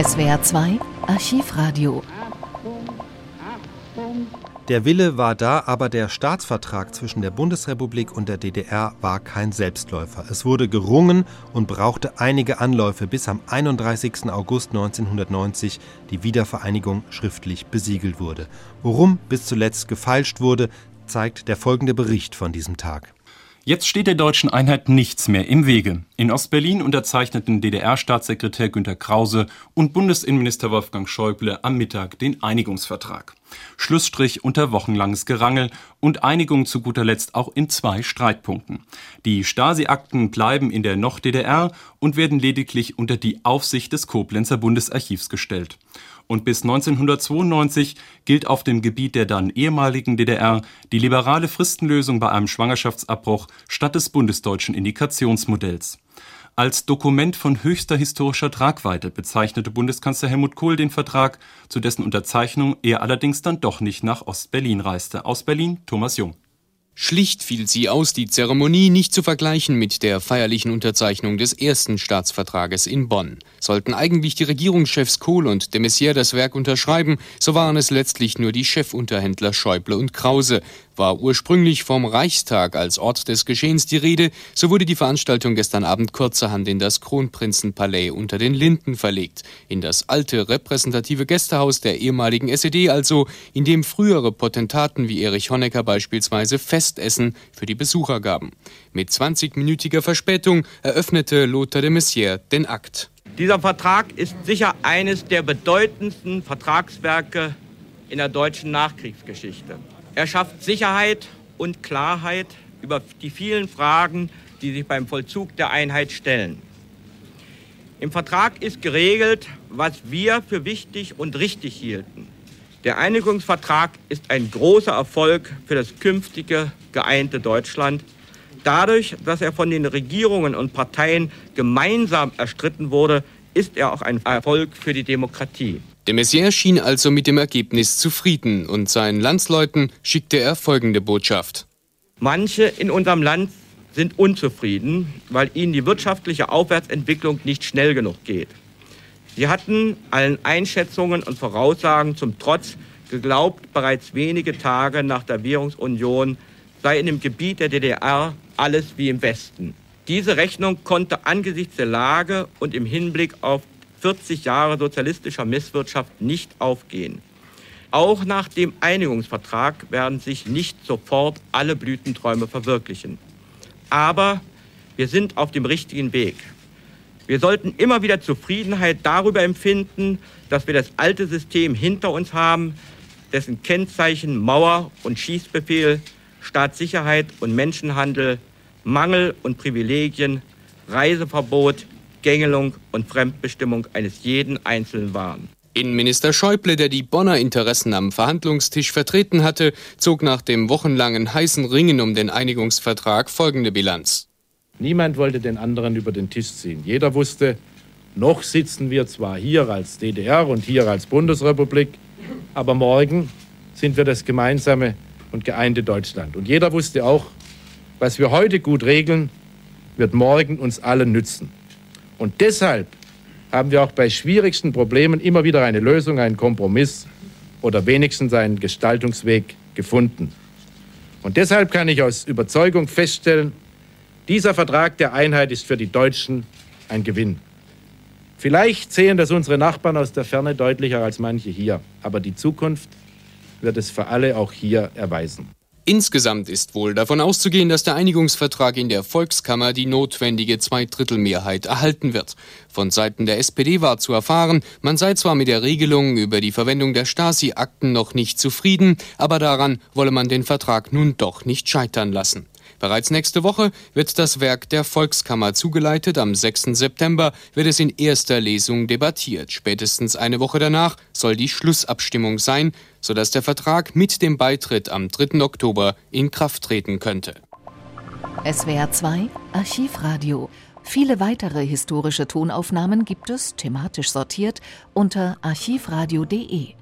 SWR 2 Archivradio. Der Wille war da, aber der Staatsvertrag zwischen der Bundesrepublik und der DDR war kein Selbstläufer. Es wurde gerungen und brauchte einige Anläufe, bis am 31. August 1990 die Wiedervereinigung schriftlich besiegelt wurde. Worum bis zuletzt gefeilscht wurde, zeigt der folgende Bericht von diesem Tag. Jetzt steht der deutschen Einheit nichts mehr im Wege. In Ostberlin unterzeichneten DDR-Staatssekretär Günter Krause und Bundesinnenminister Wolfgang Schäuble am Mittag den Einigungsvertrag. Schlussstrich unter wochenlanges Gerangel und Einigung zu guter Letzt auch in zwei Streitpunkten. Die Stasi-Akten bleiben in der noch-DDR und werden lediglich unter die Aufsicht des Koblenzer Bundesarchivs gestellt und bis 1992 gilt auf dem Gebiet der dann ehemaligen DDR die liberale Fristenlösung bei einem Schwangerschaftsabbruch statt des bundesdeutschen Indikationsmodells. Als Dokument von höchster historischer Tragweite bezeichnete Bundeskanzler Helmut Kohl den Vertrag, zu dessen Unterzeichnung er allerdings dann doch nicht nach Ostberlin reiste. Aus Berlin Thomas Jung. Schlicht fiel sie aus, die Zeremonie nicht zu vergleichen mit der feierlichen Unterzeichnung des ersten Staatsvertrages in Bonn. Sollten eigentlich die Regierungschefs Kohl und de Maizière das Werk unterschreiben, so waren es letztlich nur die Chefunterhändler Schäuble und Krause, war ursprünglich vom Reichstag als Ort des Geschehens die Rede, so wurde die Veranstaltung gestern Abend kurzerhand in das Kronprinzenpalais unter den Linden verlegt, in das alte repräsentative Gästehaus der ehemaligen SED also, in dem frühere Potentaten wie Erich Honecker beispielsweise Festessen für die Besucher gaben. Mit 20-minütiger Verspätung eröffnete Lothar de Maizière den Akt. Dieser Vertrag ist sicher eines der bedeutendsten Vertragswerke in der deutschen Nachkriegsgeschichte. Er schafft Sicherheit und Klarheit über die vielen Fragen, die sich beim Vollzug der Einheit stellen. Im Vertrag ist geregelt, was wir für wichtig und richtig hielten. Der Einigungsvertrag ist ein großer Erfolg für das künftige geeinte Deutschland. Dadurch, dass er von den Regierungen und Parteien gemeinsam erstritten wurde, ist er auch ein Erfolg für die Demokratie. De Maizière schien also mit dem Ergebnis zufrieden und seinen Landsleuten schickte er folgende Botschaft. Manche in unserem Land sind unzufrieden, weil ihnen die wirtschaftliche Aufwärtsentwicklung nicht schnell genug geht. Sie hatten allen Einschätzungen und Voraussagen zum Trotz geglaubt, bereits wenige Tage nach der Währungsunion sei in dem Gebiet der DDR alles wie im Westen. Diese Rechnung konnte angesichts der Lage und im Hinblick auf 40 Jahre sozialistischer Misswirtschaft nicht aufgehen. Auch nach dem Einigungsvertrag werden sich nicht sofort alle Blütenträume verwirklichen. Aber wir sind auf dem richtigen Weg. Wir sollten immer wieder Zufriedenheit darüber empfinden, dass wir das alte System hinter uns haben, dessen Kennzeichen Mauer und Schießbefehl, Staatssicherheit und Menschenhandel, Mangel und Privilegien, Reiseverbot, Gängelung und Fremdbestimmung eines jeden Einzelnen waren. Innenminister Schäuble, der die Bonner Interessen am Verhandlungstisch vertreten hatte, zog nach dem wochenlangen heißen Ringen um den Einigungsvertrag folgende Bilanz. Niemand wollte den anderen über den Tisch ziehen. Jeder wusste, noch sitzen wir zwar hier als DDR und hier als Bundesrepublik, aber morgen sind wir das gemeinsame und geeinte Deutschland. Und jeder wusste auch, was wir heute gut regeln, wird morgen uns allen nützen. Und deshalb haben wir auch bei schwierigsten Problemen immer wieder eine Lösung, einen Kompromiss oder wenigstens einen Gestaltungsweg gefunden. Und deshalb kann ich aus Überzeugung feststellen, dieser Vertrag der Einheit ist für die Deutschen ein Gewinn. Vielleicht sehen das unsere Nachbarn aus der Ferne deutlicher als manche hier, aber die Zukunft wird es für alle auch hier erweisen. Insgesamt ist wohl davon auszugehen, dass der Einigungsvertrag in der Volkskammer die notwendige Zweidrittelmehrheit erhalten wird. Von Seiten der SPD war zu erfahren, man sei zwar mit der Regelung über die Verwendung der Stasi-Akten noch nicht zufrieden, aber daran wolle man den Vertrag nun doch nicht scheitern lassen. Bereits nächste Woche wird das Werk der Volkskammer zugeleitet. Am 6. September wird es in erster Lesung debattiert. Spätestens eine Woche danach soll die Schlussabstimmung sein, sodass der Vertrag mit dem Beitritt am 3. Oktober in Kraft treten könnte. SWR 2 Archivradio. Viele weitere historische Tonaufnahmen gibt es, thematisch sortiert, unter archivradio.de.